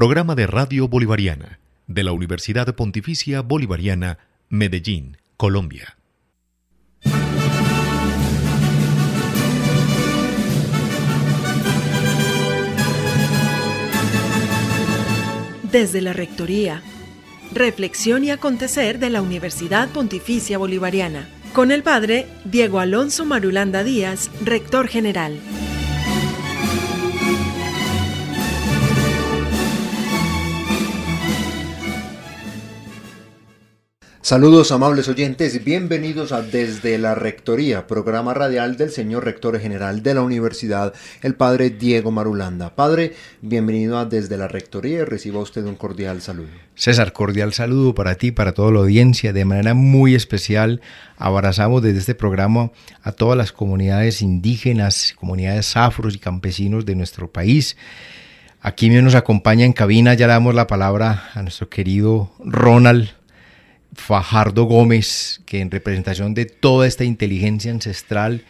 Programa de Radio Bolivariana de la Universidad Pontificia Bolivariana, Medellín, Colombia. Desde la Rectoría. Reflexión y acontecer de la Universidad Pontificia Bolivariana. Con el padre Diego Alonso Marulanda Díaz, rector general. Saludos amables oyentes, bienvenidos a Desde la Rectoría, programa radial del señor rector general de la universidad, el padre Diego Marulanda. Padre, bienvenido a Desde la Rectoría y reciba usted un cordial saludo. César, cordial saludo para ti, para toda la audiencia. De manera muy especial, abrazamos desde este programa a todas las comunidades indígenas, comunidades afros y campesinos de nuestro país. Aquí nos acompaña en cabina, ya le damos la palabra a nuestro querido Ronald Fajardo Gómez, que en representación de toda esta inteligencia ancestral,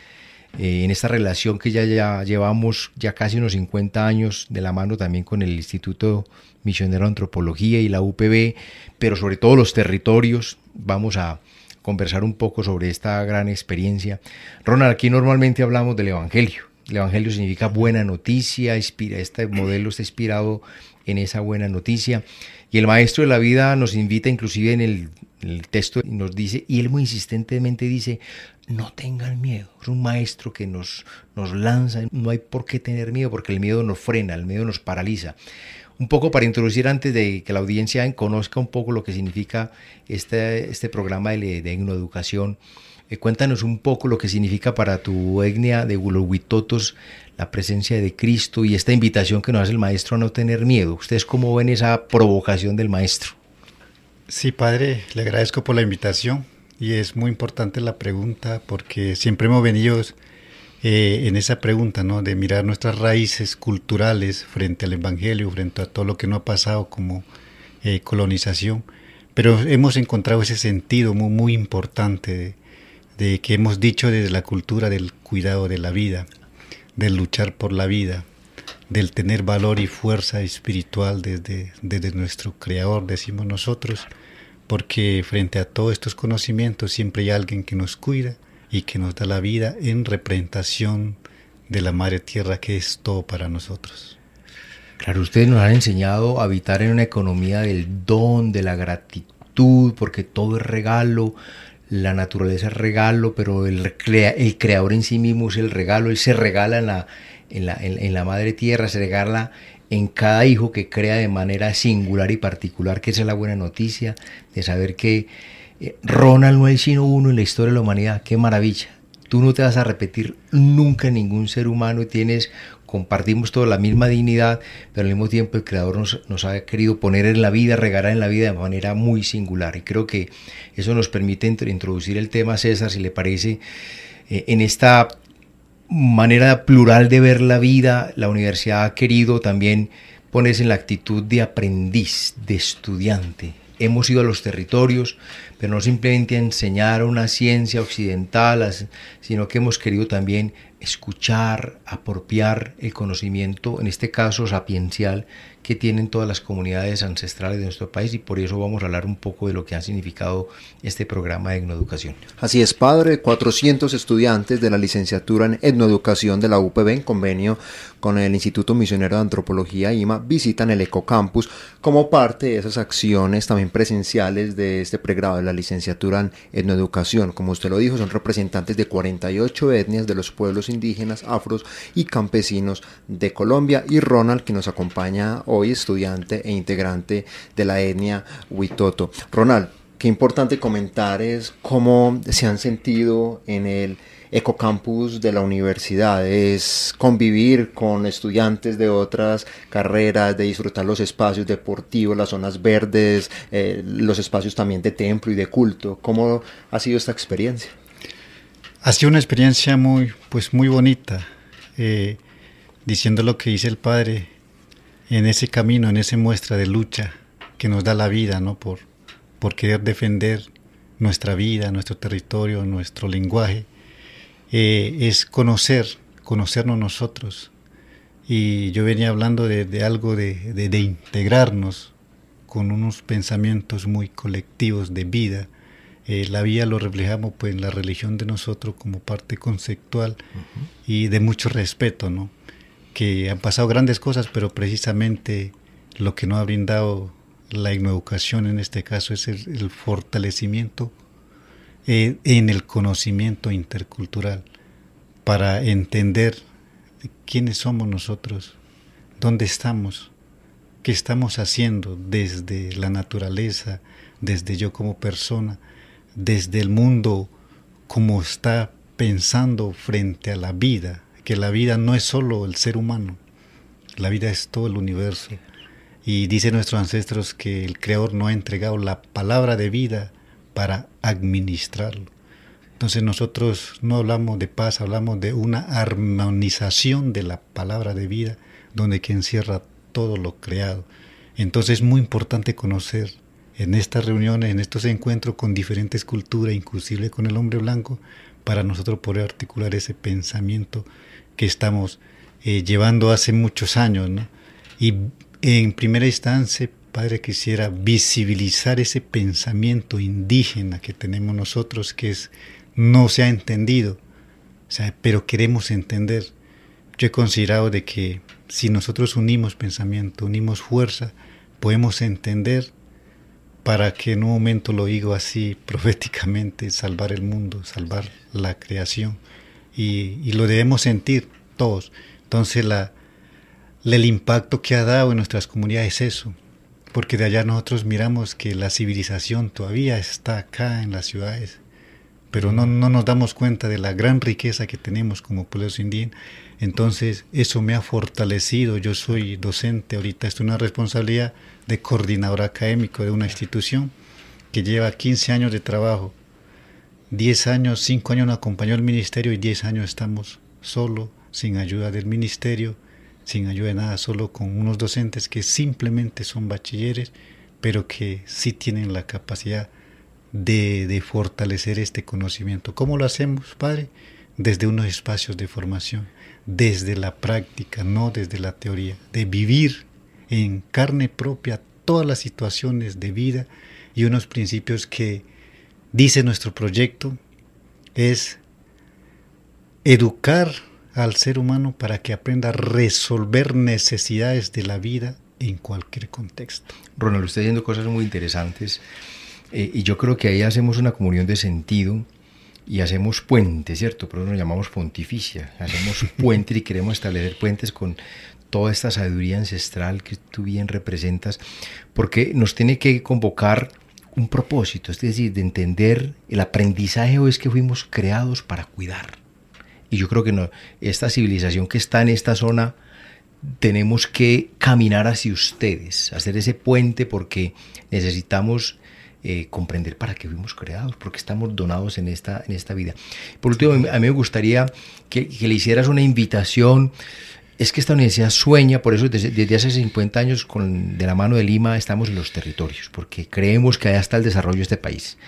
eh, en esta relación que ya, llevamos ya casi unos 50 años de la mano también con el Instituto Misionero de Antropología y la UPB, pero sobre todo los territorios, vamos a conversar un poco sobre esta gran experiencia. Ronald, aquí normalmente hablamos del Evangelio. El Evangelio significa buena noticia, inspira, este modelo está inspirado en esa buena noticia. Y el Maestro de la Vida nos invita inclusive en el el texto nos dice, y él muy insistentemente dice, no tengan miedo. Es un maestro que nos, nos lanza, no hay por qué tener miedo, porque el miedo nos frena, el miedo nos paraliza. Un poco para introducir antes de que la audiencia conozca un poco lo que significa este, este programa de, de educación eh, cuéntanos un poco lo que significa para tu etnia de Huitotos la presencia de Cristo y esta invitación que nos hace el maestro a no tener miedo. ¿Ustedes cómo ven esa provocación del maestro? Sí, padre, le agradezco por la invitación y es muy importante la pregunta porque siempre hemos venido eh, en esa pregunta, ¿no? De mirar nuestras raíces culturales frente al Evangelio, frente a todo lo que no ha pasado como eh, colonización, pero hemos encontrado ese sentido muy, muy importante de, que hemos dicho desde la cultura del cuidado de la vida, del luchar por la vida, del tener valor y fuerza espiritual desde, desde nuestro Creador, decimos nosotros, porque frente a todos estos conocimientos siempre hay alguien que nos cuida y que nos da la vida en representación de la Madre Tierra que es todo para nosotros. Claro, ustedes nos han enseñado a habitar en una economía del don, de la gratitud, porque todo es regalo, la naturaleza es regalo, pero el, creador en sí mismo es el regalo, él se regala en la, en la, en la madre tierra, se regala en cada hijo que crea de manera singular y particular, que esa es la buena noticia de saber que eh, Ronald no es sino uno en la historia de la humanidad. Qué maravilla. Tú no te vas a repetir nunca ningún ser humano y tienes, compartimos toda la misma dignidad, pero al mismo tiempo el Creador nos, nos ha querido poner en la vida, regalar en la vida de manera muy singular. Y creo que eso nos permite introducir el tema, César, si le parece, eh, en esta manera plural de ver la vida, la universidad ha querido también ponerse en la actitud de aprendiz, de estudiante. Hemos ido a los territorios, pero no simplemente a enseñar una ciencia occidental, sino que hemos querido también escuchar, apropiar el conocimiento, en este caso sapiencial, que tienen todas las comunidades ancestrales de nuestro país y por eso vamos a hablar un poco de lo que ha significado este programa de etnoeducación. Así es, padre, 400 estudiantes de la licenciatura en etnoeducación de la UPB en convenio con el Instituto Misionero de Antropología IMA visitan el Ecocampus como parte de esas acciones también presenciales de este pregrado de la licenciatura en etnoeducación. Como usted lo dijo, son representantes de 48 etnias de los pueblos indígenas, afros y campesinos de Colombia y Ronald que nos acompaña hoy estudiante e integrante de la etnia Huitoto. Ronald, qué importante comentar es cómo se han sentido en el ecocampus de la universidad, es convivir con estudiantes de otras carreras, de disfrutar los espacios deportivos, las zonas verdes, eh, los espacios también de templo y de culto. ¿Cómo ha sido esta experiencia? Ha sido una experiencia muy, pues muy bonita, eh, diciendo lo que dice el Padre, en ese camino, en esa muestra de lucha que nos da la vida, ¿no? Por, por querer defender nuestra vida, nuestro territorio, nuestro lenguaje, eh, es conocer, conocernos nosotros Y yo venía hablando de, algo de, de, integrarnos con unos pensamientos muy colectivos de vida. Eh, la vida lo reflejamos pues en la religión de nosotros como parte conceptual y de mucho respeto, ¿no? Que han pasado grandes cosas, pero precisamente lo que nos ha brindado la educación en este caso es el, fortalecimiento eh, en el conocimiento intercultural para entender quiénes somos nosotros, dónde estamos, qué estamos haciendo desde la naturaleza, desde yo como persona, desde el mundo como está pensando frente a la vida, que la vida no es solo el ser humano, la vida es todo el universo. Y dicen nuestros ancestros que el Creador no ha entregado la palabra de vida para administrarlo. Entonces nosotros no hablamos de paz, hablamos de una armonización de la palabra de vida, donde que encierra todo lo creado. Entonces es muy importante conocer en estas reuniones, en estos encuentros con diferentes culturas, inclusive con el hombre blanco, para nosotros poder articular ese pensamiento que estamos eh, llevando hace muchos años. Y en primera instancia, Padre, quisiera visibilizar ese pensamiento indígena que tenemos nosotros, que es no se ha entendido, pero queremos entender. Yo he considerado de que si nosotros unimos pensamiento, unimos fuerza, podemos entender para que en un momento lo digo así proféticamente, salvar el mundo, salvar la creación. Y, y lo debemos sentir todos. Entonces la, el impacto que ha dado en nuestras comunidades es eso, porque de allá nosotros miramos que la civilización todavía está acá en las ciudades pero no, no nos damos cuenta de la gran riqueza que tenemos como pueblos indígenas. Entonces, eso me ha fortalecido. Yo soy docente, ahorita es una responsabilidad de coordinador académico de una institución que lleva 15 años de trabajo. 10 años, 5 años nos acompañó el ministerio y 10 años estamos solo, sin ayuda del ministerio, sin ayuda de nada, solo con unos docentes que simplemente son bachilleres, pero que sí tienen la capacidad de, fortalecer este conocimiento. ¿Cómo lo hacemos, Padre? Desde unos espacios de formación, desde la práctica, no desde la teoría, de vivir en carne propia todas las situaciones de vida y unos principios que dice nuestro proyecto es educar al ser humano para que aprenda a resolver necesidades de la vida en cualquier contexto. Ronald, usted haciendo cosas muy interesantes eh, y yo creo que ahí hacemos una comunión de sentido y hacemos puentes, ¿cierto? Por eso nos llamamos pontificia. Hacemos puentes y queremos establecer puentes con toda esta sabiduría ancestral que tú bien representas, porque nos tiene que convocar un propósito, es decir, de entender el aprendizaje o es que fuimos creados para cuidar. Y yo creo que no, esta civilización que está en esta zona, tenemos que caminar hacia ustedes, hacer ese puente porque necesitamos eh, comprender para qué fuimos creados, porque estamos donados en esta, en esta vida. Por último, a mí me gustaría que, le hicieras una invitación. Es que esta universidad sueña, por eso desde, hace 50 años, con, de la mano de Lima, estamos en los territorios, porque creemos que allá está el desarrollo de este país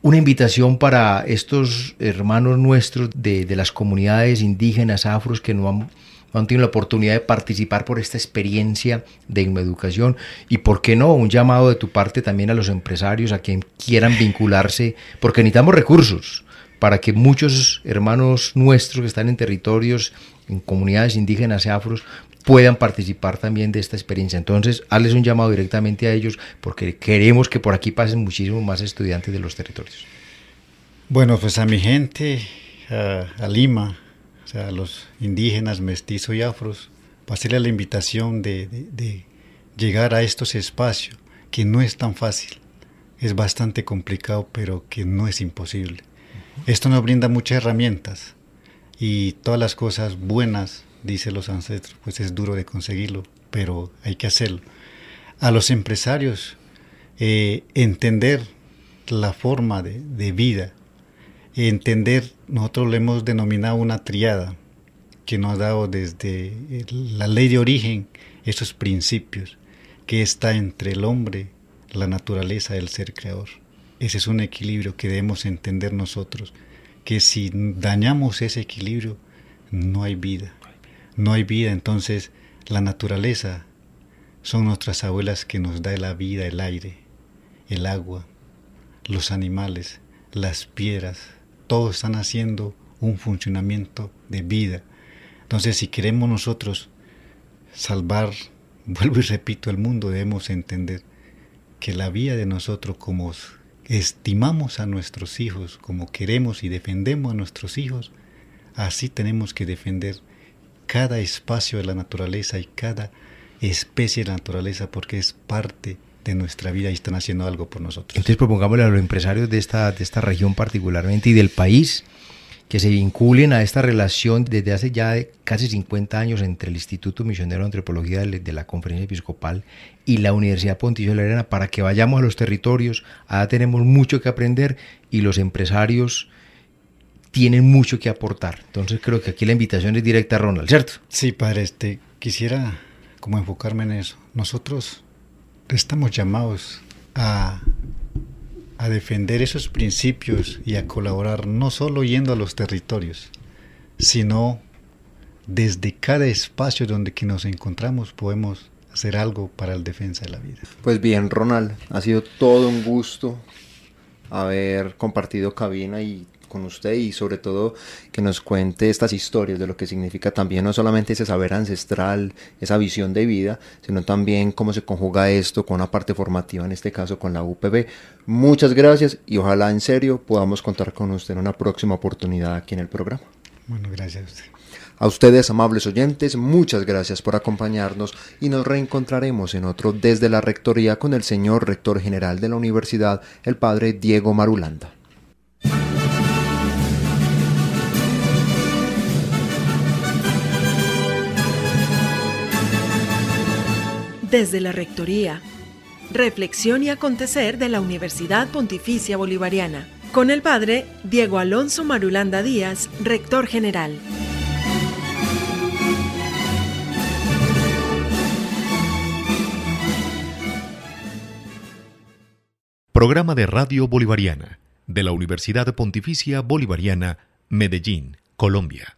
una invitación para estos hermanos nuestros de, de, las comunidades indígenas, afros, que no han han tenido la oportunidad de participar por esta experiencia de educación y por qué no un llamado de tu parte también a los empresarios a quien quieran vincularse porque necesitamos recursos para que muchos hermanos nuestros que están en territorios en comunidades indígenas y afros puedan participar también de esta experiencia. Entonces, hazles un llamado directamente a ellos porque queremos que por aquí pasen muchísimos más estudiantes de los territorios. Bueno, pues a mi gente, a Lima, o sea, los indígenas, mestizos y afros, para hacerle la invitación de, llegar a estos espacios, que no es tan fácil, es bastante complicado, pero que no es imposible. Esto nos brinda muchas herramientas y todas las cosas buenas, dicen los ancestros, pues es duro de conseguirlo, pero hay que hacerlo. A los empresarios, eh, entender la forma de, de vida, entender, nosotros le hemos denominado una triada que nos ha dado desde la ley de origen esos principios que está entre el hombre, la naturaleza y el ser creador. Ese es un equilibrio que debemos entender nosotros, que si dañamos ese equilibrio, no hay vida, no hay vida, entonces la naturaleza son nuestras abuelas que nos da la vida, el aire, el agua, los animales, las piedras, todos están haciendo un funcionamiento de vida. Entonces, si queremos nosotros salvar, vuelvo y repito, el mundo, debemos entender que la vida de nosotros como estimamos a nuestros hijos, como queremos y defendemos a nuestros hijos, así tenemos que defender cada espacio de la naturaleza y cada especie de la naturaleza porque es parte de nuestra vida y están haciendo algo por nosotros. Entonces propongámosle a los empresarios de esta, de esta región particularmente y del país que se vinculen a esta relación desde hace ya casi 50 años entre el Instituto Misionero de Antropología de la Conferencia Episcopal y la Universidad Pontificia de Arena para que vayamos a los territorios. Ahora tenemos mucho que aprender y los empresarios tienen mucho que aportar. Entonces creo que aquí la invitación es directa a Ronald, ¿cierto? Sí, padre, este, quisiera como enfocarme en eso. Nosotros estamos llamados a a defender esos principios y a colaborar no solo yendo a los territorios, sino desde cada espacio donde que nos encontramos podemos hacer algo para el defensa de la vida. Pues bien, Ronald, ha sido todo un gusto haber compartido cabina y con usted y sobre todo que nos cuente estas historias de lo que significa también no solamente ese saber ancestral, esa visión de vida, sino también cómo se conjuga esto con una parte formativa, en este caso con la UPB. Muchas gracias y ojalá en serio podamos contar con usted en una próxima oportunidad aquí en el programa. Bueno, gracias a usted. A ustedes, amables oyentes, muchas gracias por acompañarnos y nos reencontraremos en otro desde la Rectoría con el señor Rector General de la Universidad, el Padre Diego Marulanda. Desde la Rectoría. Reflexión y acontecer de la Universidad Pontificia Bolivariana. Con el Padre Diego Alonso Marulanda Díaz, Rector General. Programa de Radio Bolivariana de la Universidad Pontificia Bolivariana, Medellín, Colombia.